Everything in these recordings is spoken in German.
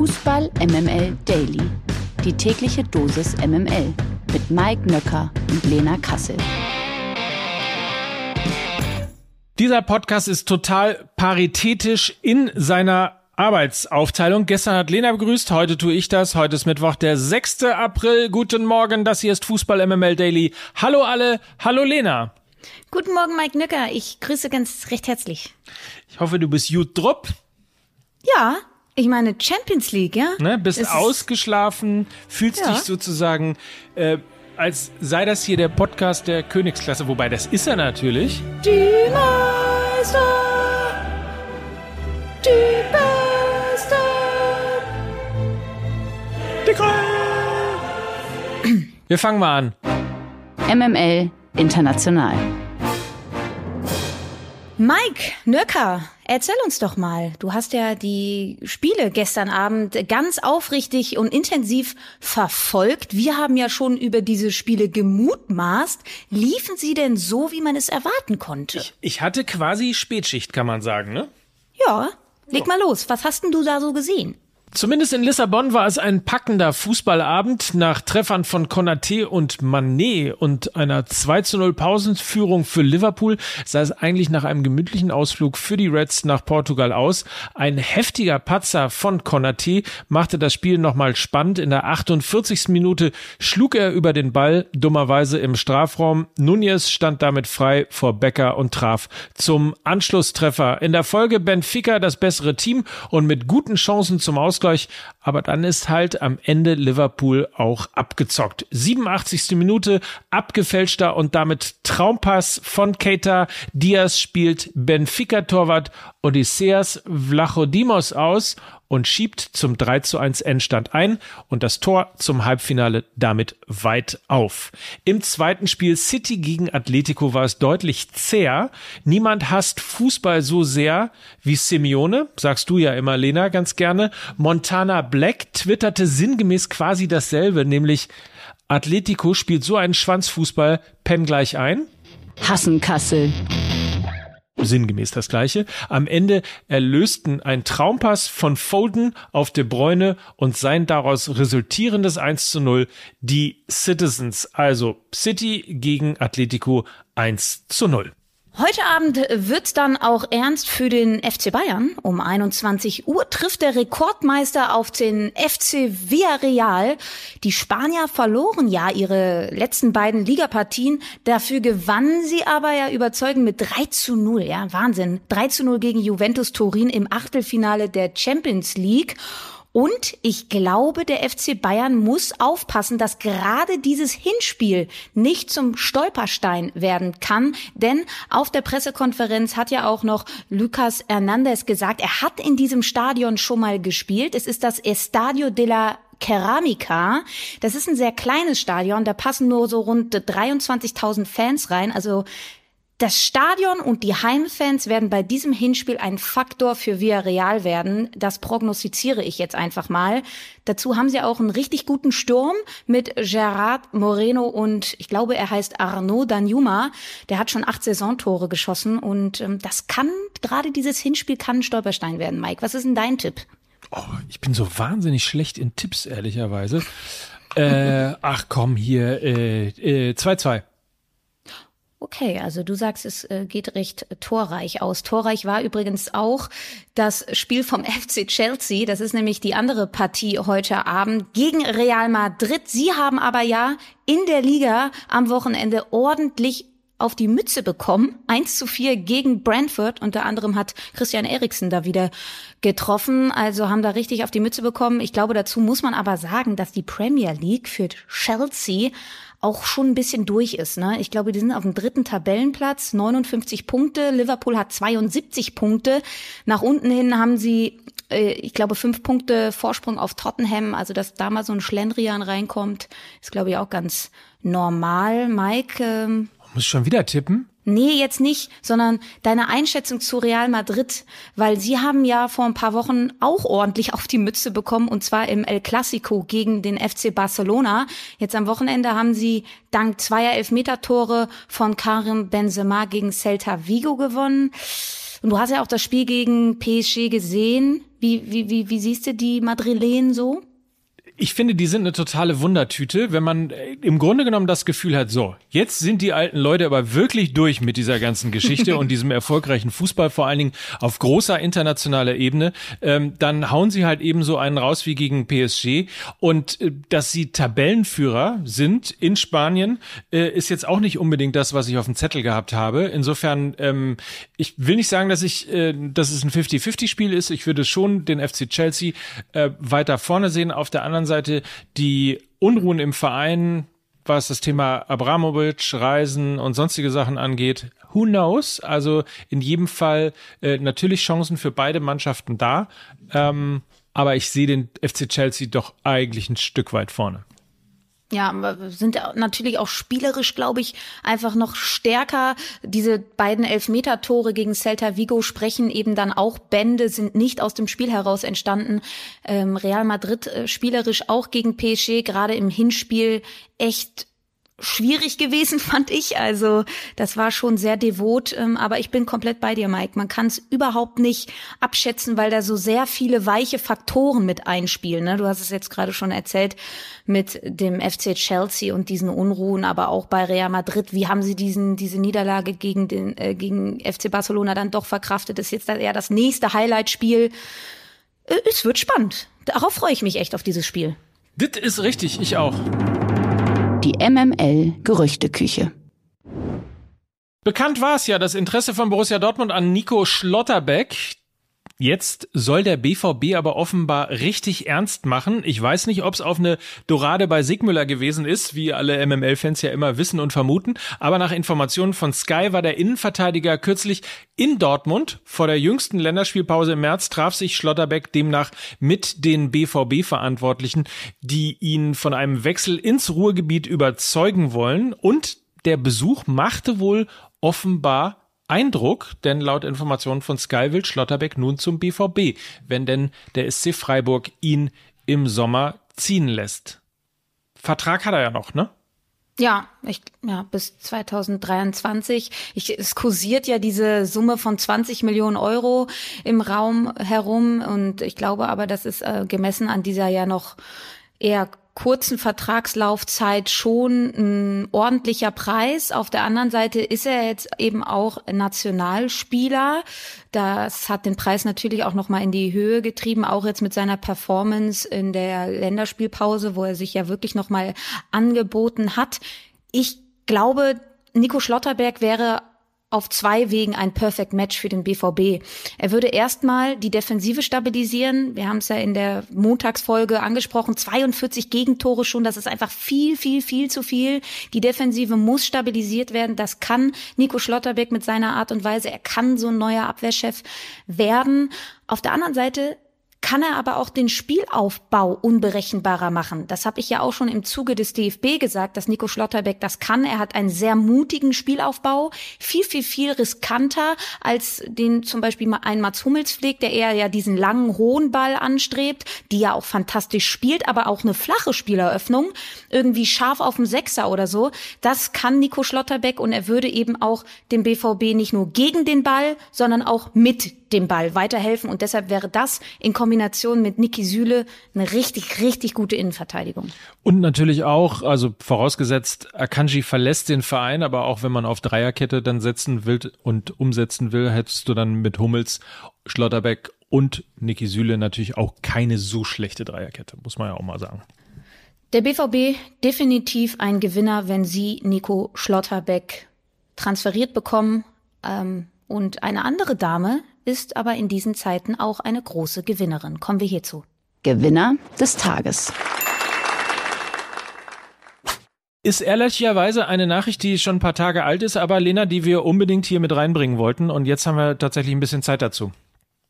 Fußball MML Daily. Die tägliche Dosis MML mit Mike Nöcker und Lena Kassel. Dieser Podcast ist total paritätisch in seiner Arbeitsaufteilung. Gestern hat Lena begrüßt, heute tue ich das. Heute ist Mittwoch, der 6. April. Guten Morgen, das hier ist Fußball MML Daily. Hallo alle, hallo Lena. Guten Morgen, Mike Nöcker. Ich grüße ganz recht herzlich. Ich hoffe, du bist gut drupp. Ja, ich meine Champions League, ja? Ne, bist es ausgeschlafen, fühlst ja. dich sozusagen, äh, als sei das hier der Podcast der Königsklasse, wobei das ist er natürlich. Die Meister, die Beste, die Wir fangen mal an. MML International. Mike Nöcker, erzähl uns doch mal. Du hast ja die Spiele gestern Abend ganz aufrichtig und intensiv verfolgt. Wir haben ja schon über diese Spiele gemutmaßt. Liefen sie denn so, wie man es erwarten konnte? Ich, ich hatte quasi Spätschicht, kann man sagen, ne? Ja, leg mal los. Was hast denn du da so gesehen? Zumindest in Lissabon war es ein packender Fußballabend nach Treffern von Konaté und Manet und einer 2 zu 0 Pausenführung für Liverpool sah es eigentlich nach einem gemütlichen Ausflug für die Reds nach Portugal aus. Ein heftiger Patzer von Konaté machte das Spiel nochmal spannend. In der 48. Minute schlug er über den Ball, dummerweise im Strafraum. Nunez stand damit frei vor Becker und traf zum Anschlusstreffer. In der Folge Benfica das bessere Team und mit guten Chancen zum Aus Ausgleich, aber dann ist halt am Ende Liverpool auch abgezockt. 87. Minute, abgefälschter und damit Traumpass von Keita. Diaz spielt Benfica-Torwart Odysseas Vlachodimos aus und schiebt zum 3 zu 1 Endstand ein und das Tor zum Halbfinale damit weit auf. Im zweiten Spiel City gegen Atletico war es deutlich zäher. Niemand hasst Fußball so sehr wie Simeone, sagst du ja immer, Lena, ganz gerne. Montana Black twitterte sinngemäß quasi dasselbe, nämlich Atletico spielt so einen Schwanzfußball, penn gleich ein. Hassen Kassel sinngemäß das gleiche. Am Ende erlösten ein Traumpass von Foden auf De Bruyne und sein daraus resultierendes 1 zu 0 die Citizens, also City gegen Atletico 1 zu 0. Heute Abend wird's dann auch ernst für den FC Bayern. Um 21 Uhr trifft der Rekordmeister auf den FC Villarreal. Die Spanier verloren ja ihre letzten beiden Ligapartien. Dafür gewannen sie aber ja überzeugend mit 3 zu 0. Ja, Wahnsinn. 3 zu 0 gegen Juventus Turin im Achtelfinale der Champions League. Und ich glaube, der FC Bayern muss aufpassen, dass gerade dieses Hinspiel nicht zum Stolperstein werden kann. Denn auf der Pressekonferenz hat ja auch noch Lucas Hernandez gesagt, er hat in diesem Stadion schon mal gespielt. Es ist das Estadio de la Ceramica. Das ist ein sehr kleines Stadion, da passen nur so rund 23.000 Fans rein. Also das Stadion und die Heimfans werden bei diesem Hinspiel ein Faktor für Villarreal werden. Das prognostiziere ich jetzt einfach mal. Dazu haben sie auch einen richtig guten Sturm mit Gerard Moreno und ich glaube, er heißt Arnaud Danjuma. Der hat schon acht Saisontore geschossen und ähm, das kann, gerade dieses Hinspiel kann ein Stolperstein werden. Mike, was ist denn dein Tipp? Oh, ich bin so wahnsinnig schlecht in Tipps, ehrlicherweise. äh, ach komm, hier, 2-2. Äh, äh, Okay, also du sagst, es äh, geht recht torreich aus. Torreich war übrigens auch das Spiel vom FC Chelsea. Das ist nämlich die andere Partie heute Abend gegen Real Madrid. Sie haben aber ja in der Liga am Wochenende ordentlich auf die Mütze bekommen. 1 zu 4 gegen Brentford. Unter anderem hat Christian Eriksen da wieder getroffen. Also haben da richtig auf die Mütze bekommen. Ich glaube, dazu muss man aber sagen, dass die Premier League für Chelsea auch schon ein bisschen durch ist. Ne? Ich glaube, die sind auf dem dritten Tabellenplatz, 59 Punkte. Liverpool hat 72 Punkte. Nach unten hin haben sie, äh, ich glaube, fünf Punkte Vorsprung auf Tottenham. Also, dass da mal so ein Schlendrian reinkommt, ist, glaube ich, auch ganz normal. Mike. Ähm, muss ich schon wieder tippen? Nee, jetzt nicht, sondern deine Einschätzung zu Real Madrid, weil sie haben ja vor ein paar Wochen auch ordentlich auf die Mütze bekommen und zwar im El Clasico gegen den FC Barcelona. Jetzt am Wochenende haben sie dank zweier Elfmeter-Tore von Karim Benzema gegen Celta Vigo gewonnen. Und du hast ja auch das Spiel gegen PSG gesehen. Wie, wie, wie, wie siehst du die Madrilen so? Ich finde, die sind eine totale Wundertüte, wenn man äh, im Grunde genommen das Gefühl hat, so, jetzt sind die alten Leute aber wirklich durch mit dieser ganzen Geschichte und diesem erfolgreichen Fußball, vor allen Dingen auf großer internationaler Ebene, ähm, dann hauen sie halt eben so einen raus wie gegen PSG. Und äh, dass sie Tabellenführer sind in Spanien, äh, ist jetzt auch nicht unbedingt das, was ich auf dem Zettel gehabt habe. Insofern, ähm, ich will nicht sagen, dass ich, äh, dass es ein 50-50-Spiel ist. Ich würde schon den FC Chelsea äh, weiter vorne sehen. Auf der anderen Seite die Unruhen im Verein, was das Thema Abramovic, Reisen und sonstige Sachen angeht, who knows? Also in jedem Fall äh, natürlich Chancen für beide Mannschaften da. Ähm, aber ich sehe den FC Chelsea doch eigentlich ein Stück weit vorne. Ja, sind natürlich auch spielerisch, glaube ich, einfach noch stärker. Diese beiden Elfmeter-Tore gegen Celta Vigo sprechen eben dann auch Bände, sind nicht aus dem Spiel heraus entstanden. Ähm, Real Madrid äh, spielerisch auch gegen PSG, gerade im Hinspiel echt schwierig gewesen, fand ich. Also das war schon sehr devot, ähm, aber ich bin komplett bei dir, Mike. Man kann es überhaupt nicht abschätzen, weil da so sehr viele weiche Faktoren mit einspielen. Ne? Du hast es jetzt gerade schon erzählt mit dem FC Chelsea und diesen Unruhen, aber auch bei Real Madrid. Wie haben sie diesen diese Niederlage gegen den äh, gegen FC Barcelona dann doch verkraftet? Das ist jetzt eher das nächste Highlight-Spiel. Äh, es wird spannend. Darauf freue ich mich echt auf dieses Spiel. Das ist richtig, ich auch. Die MML Gerüchteküche. Bekannt war es ja, das Interesse von Borussia Dortmund an Nico Schlotterbeck. Jetzt soll der BVB aber offenbar richtig ernst machen. Ich weiß nicht, ob es auf eine Dorade bei Sigmüller gewesen ist, wie alle MML-Fans ja immer wissen und vermuten. Aber nach Informationen von Sky war der Innenverteidiger kürzlich in Dortmund. Vor der jüngsten Länderspielpause im März traf sich Schlotterbeck demnach mit den BVB-Verantwortlichen, die ihn von einem Wechsel ins Ruhrgebiet überzeugen wollen. Und der Besuch machte wohl offenbar Eindruck, denn laut Informationen von Sky will Schlotterbeck nun zum BVB, wenn denn der SC Freiburg ihn im Sommer ziehen lässt. Vertrag hat er ja noch, ne? Ja, ich, ja, bis 2023. Ich, es kursiert ja diese Summe von 20 Millionen Euro im Raum herum und ich glaube aber, das ist äh, gemessen an dieser ja noch eher kurzen Vertragslaufzeit schon ein ordentlicher Preis. Auf der anderen Seite ist er jetzt eben auch Nationalspieler. Das hat den Preis natürlich auch noch mal in die Höhe getrieben, auch jetzt mit seiner Performance in der Länderspielpause, wo er sich ja wirklich noch mal angeboten hat. Ich glaube, Nico Schlotterberg wäre auf zwei Wegen ein Perfect Match für den BVB. Er würde erstmal die Defensive stabilisieren. Wir haben es ja in der Montagsfolge angesprochen. 42 Gegentore schon. Das ist einfach viel, viel, viel zu viel. Die Defensive muss stabilisiert werden. Das kann Nico Schlotterbeck mit seiner Art und Weise. Er kann so ein neuer Abwehrchef werden. Auf der anderen Seite kann er aber auch den Spielaufbau unberechenbarer machen. Das habe ich ja auch schon im Zuge des DFB gesagt, dass Nico Schlotterbeck das kann. Er hat einen sehr mutigen Spielaufbau, viel, viel, viel riskanter als den zum Beispiel ein Mats Hummels pflegt, der eher ja diesen langen, hohen Ball anstrebt, die ja auch fantastisch spielt, aber auch eine flache Spieleröffnung, irgendwie scharf auf dem Sechser oder so. Das kann Nico Schlotterbeck und er würde eben auch dem BVB nicht nur gegen den Ball, sondern auch mit dem Ball weiterhelfen. Und deshalb wäre das in Kombination mit Niki Süle eine richtig, richtig gute Innenverteidigung. Und natürlich auch, also vorausgesetzt, Akanji verlässt den Verein, aber auch wenn man auf Dreierkette dann setzen will und umsetzen will, hättest du dann mit Hummels, Schlotterbeck und Niki Süle natürlich auch keine so schlechte Dreierkette, muss man ja auch mal sagen. Der BVB definitiv ein Gewinner, wenn sie Nico Schlotterbeck transferiert bekommen. Ähm, und eine andere Dame, ist aber in diesen Zeiten auch eine große Gewinnerin. Kommen wir hierzu. Gewinner des Tages. Ist ehrlicherweise eine Nachricht, die schon ein paar Tage alt ist, aber Lena, die wir unbedingt hier mit reinbringen wollten. Und jetzt haben wir tatsächlich ein bisschen Zeit dazu.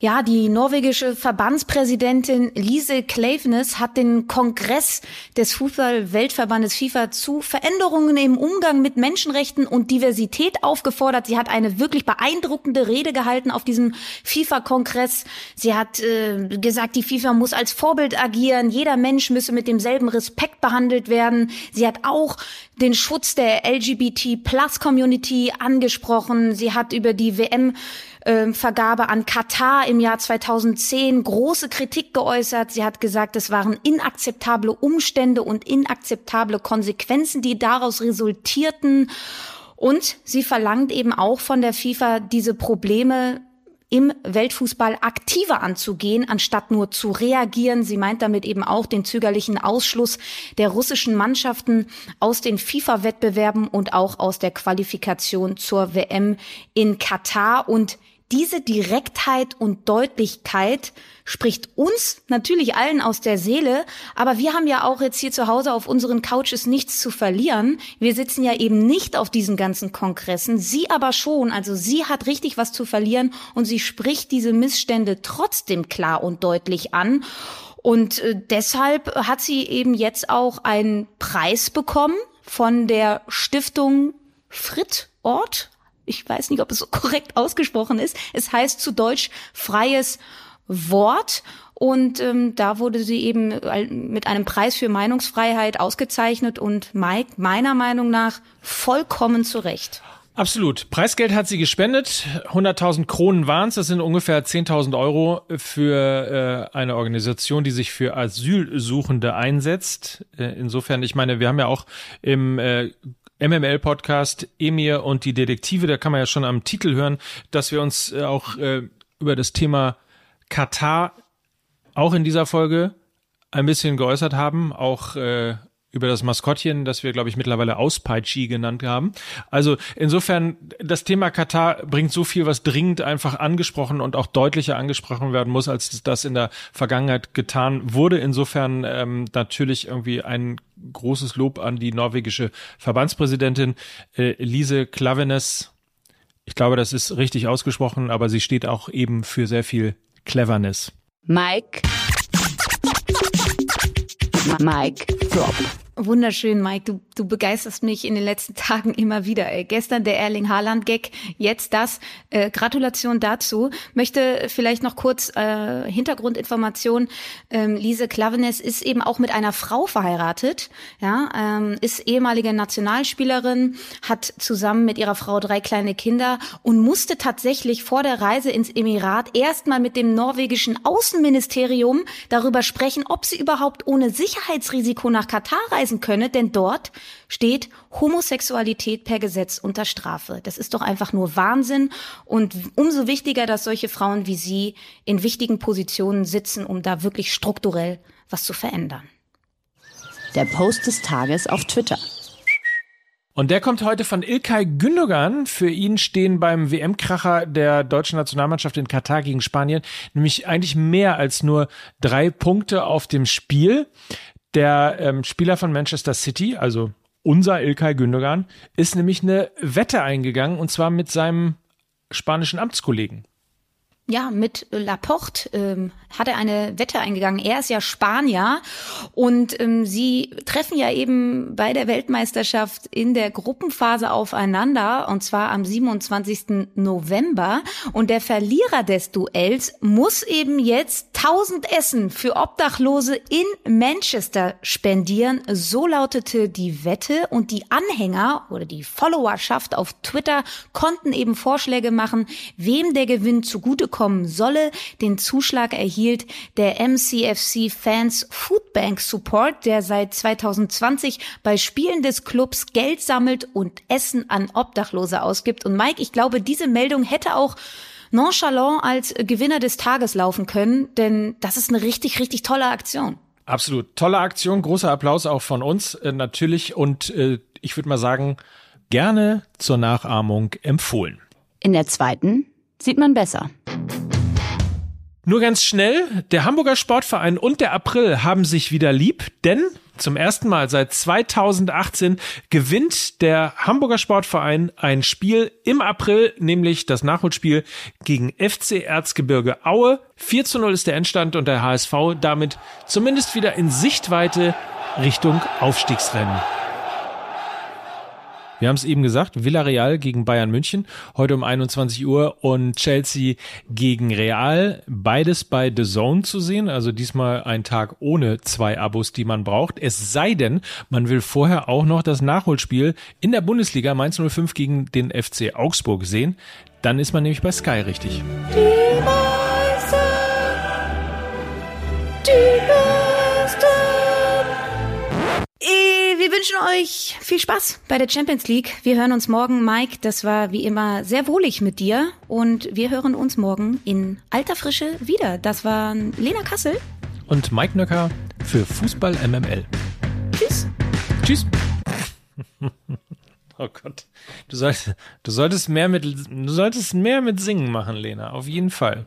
Ja, die norwegische Verbandspräsidentin Lise Klaveness hat den Kongress des Fußball-Weltverbandes FIFA zu Veränderungen im Umgang mit Menschenrechten und Diversität aufgefordert. Sie hat eine wirklich beeindruckende Rede gehalten auf diesem FIFA-Kongress. Sie hat äh, gesagt, die FIFA muss als Vorbild agieren. Jeder Mensch müsse mit demselben Respekt behandelt werden. Sie hat auch den Schutz der LGBT-Plus-Community angesprochen. Sie hat über die WM äh, Vergabe an Katar im Jahr 2010 große Kritik geäußert. Sie hat gesagt, es waren inakzeptable Umstände und inakzeptable Konsequenzen, die daraus resultierten. Und sie verlangt eben auch von der FIFA, diese Probleme im Weltfußball aktiver anzugehen, anstatt nur zu reagieren. Sie meint damit eben auch den zögerlichen Ausschluss der russischen Mannschaften aus den FIFA-Wettbewerben und auch aus der Qualifikation zur WM in Katar. Und diese Direktheit und Deutlichkeit spricht uns natürlich allen aus der Seele, aber wir haben ja auch jetzt hier zu Hause auf unseren Couches nichts zu verlieren. Wir sitzen ja eben nicht auf diesen ganzen Kongressen, sie aber schon, also sie hat richtig was zu verlieren und sie spricht diese Missstände trotzdem klar und deutlich an. Und äh, deshalb hat sie eben jetzt auch einen Preis bekommen von der Stiftung Frit Ort ich weiß nicht, ob es so korrekt ausgesprochen ist. Es heißt zu Deutsch freies Wort. Und ähm, da wurde sie eben mit einem Preis für Meinungsfreiheit ausgezeichnet und Mike meiner Meinung nach vollkommen zu Recht. Absolut. Preisgeld hat sie gespendet. 100.000 Kronen waren es. Das sind ungefähr 10.000 Euro für äh, eine Organisation, die sich für Asylsuchende einsetzt. Äh, insofern, ich meine, wir haben ja auch im äh, MML-Podcast Emir und die Detektive, da kann man ja schon am Titel hören, dass wir uns äh, auch äh, über das Thema Katar auch in dieser Folge ein bisschen geäußert haben, auch äh, über das Maskottchen, das wir, glaube ich, mittlerweile Auspeitschi genannt haben. Also insofern, das Thema Katar bringt so viel, was dringend einfach angesprochen und auch deutlicher angesprochen werden muss, als das in der Vergangenheit getan wurde. Insofern ähm, natürlich irgendwie ein großes Lob an die norwegische Verbandspräsidentin äh, Lise Klavenes. Ich glaube, das ist richtig ausgesprochen, aber sie steht auch eben für sehr viel Cleverness. Mike. Mike Drop. Wunderschön, Mike. Du, du begeisterst mich in den letzten Tagen immer wieder. Ey. Gestern der Erling Haaland-Gag, jetzt das. Äh, Gratulation dazu. Möchte vielleicht noch kurz äh, Hintergrundinformation. Ähm, Lise Klavenes ist eben auch mit einer Frau verheiratet. Ja, ähm, ist ehemalige Nationalspielerin, hat zusammen mit ihrer Frau drei kleine Kinder und musste tatsächlich vor der Reise ins Emirat erstmal mit dem norwegischen Außenministerium darüber sprechen, ob sie überhaupt ohne Sicherheitsrisiko nach Katar reisen könne, denn dort steht Homosexualität per Gesetz unter Strafe. Das ist doch einfach nur Wahnsinn und umso wichtiger, dass solche Frauen wie Sie in wichtigen Positionen sitzen, um da wirklich strukturell was zu verändern. Der Post des Tages auf Twitter. Und der kommt heute von Ilkay Gündogan. Für ihn stehen beim WM-Kracher der deutschen Nationalmannschaft in Katar gegen Spanien nämlich eigentlich mehr als nur drei Punkte auf dem Spiel. Der ähm, Spieler von Manchester City, also unser Ilkay Gündogan, ist nämlich eine Wette eingegangen und zwar mit seinem spanischen Amtskollegen ja, mit Laporte ähm, hat er eine Wette eingegangen. Er ist ja Spanier und ähm, sie treffen ja eben bei der Weltmeisterschaft in der Gruppenphase aufeinander und zwar am 27. November. Und der Verlierer des Duells muss eben jetzt 1000 Essen für Obdachlose in Manchester spendieren. So lautete die Wette und die Anhänger oder die Followerschaft auf Twitter konnten eben Vorschläge machen, wem der Gewinn zugute kommen solle. Den Zuschlag erhielt der MCFC Fans Foodbank Support, der seit 2020 bei Spielen des Clubs Geld sammelt und Essen an Obdachlose ausgibt. Und Mike, ich glaube, diese Meldung hätte auch nonchalant als Gewinner des Tages laufen können, denn das ist eine richtig, richtig tolle Aktion. Absolut. Tolle Aktion, großer Applaus auch von uns äh, natürlich und äh, ich würde mal sagen, gerne zur Nachahmung empfohlen. In der zweiten sieht man besser. Nur ganz schnell, der Hamburger Sportverein und der April haben sich wieder lieb, denn zum ersten Mal seit 2018 gewinnt der Hamburger Sportverein ein Spiel im April, nämlich das Nachholspiel gegen FC Erzgebirge Aue. 4 zu 0 ist der Endstand und der HSV damit zumindest wieder in Sichtweite Richtung Aufstiegsrennen. Wir haben es eben gesagt, Villarreal gegen Bayern München, heute um 21 Uhr und Chelsea gegen Real, beides bei The Zone zu sehen, also diesmal ein Tag ohne zwei Abos, die man braucht. Es sei denn, man will vorher auch noch das Nachholspiel in der Bundesliga Mainz 05 gegen den FC Augsburg sehen. Dann ist man nämlich bei Sky richtig. Die wünschen euch viel Spaß bei der Champions League. Wir hören uns morgen. Mike, das war wie immer sehr wohlig mit dir. Und wir hören uns morgen in alter Frische wieder. Das waren Lena Kassel. Und Mike Nöcker für Fußball MML. Tschüss. Tschüss. Oh Gott. Du solltest, du solltest mehr mit, du solltest mehr mit Singen machen, Lena. Auf jeden Fall.